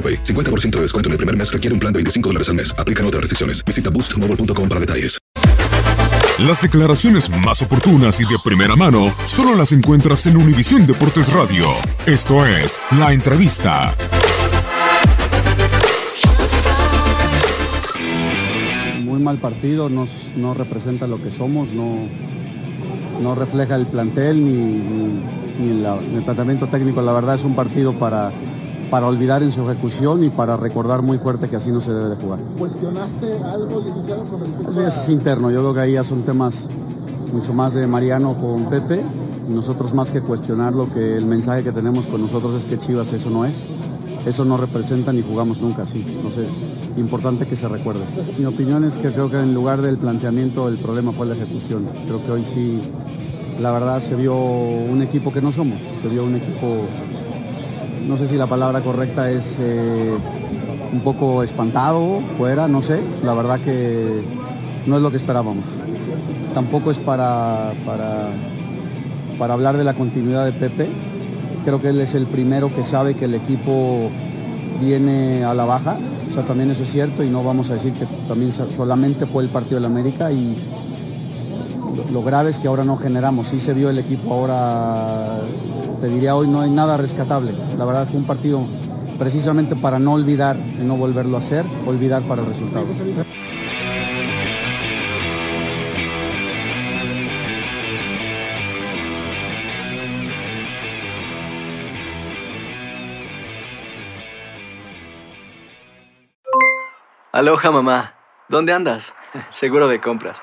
AroPay. 50% de descuento en el primer mes requiere un plan de 25 dólares al mes. Aplican otras restricciones. Visita boostmobile.com para detalles. Las declaraciones más oportunas y de primera mano solo las encuentras en Univisión Deportes Radio. Esto es La Entrevista. Muy mal partido, nos- no representa lo que somos, no, no refleja el plantel ni, ni- ni la- ni el planteamiento técnico. La verdad es un partido para, para olvidar en su ejecución y para recordar muy fuerte que así no se debe de jugar. ¿Cuestionaste algo, licenciado, con respecto Eso ya es interno, yo creo que ahí ya son temas mucho más de Mariano con Pepe. Nosotros más que cuestionar lo que el mensaje que tenemos con nosotros es que Chivas eso no es. Eso no representa ni jugamos nunca así. Entonces es importante que se recuerde. Mi opinión es que creo que en lugar del planteamiento el problema fue la ejecución. Creo que hoy sí, la verdad, se vio un equipo que no somos. Se vio un equipo, no sé si la palabra correcta es eh, un poco espantado, fuera, no sé. La verdad que no es lo que esperábamos. Tampoco es para, para, hablar de la continuidad de Pepe. Creo que él es el primero que sabe que el equipo viene a la baja. O sea, también eso es cierto y no vamos a decir que también so- solamente fue el partido de la América lo, grave es que ahora no generamos. Sí se vio el equipo ahora, te diría hoy no hay nada rescatable. La verdad fue un partido precisamente para no olvidar y no volverlo a hacer, olvidar para el resultado. Aloha mamá. ¿Dónde andas? Seguro de compras.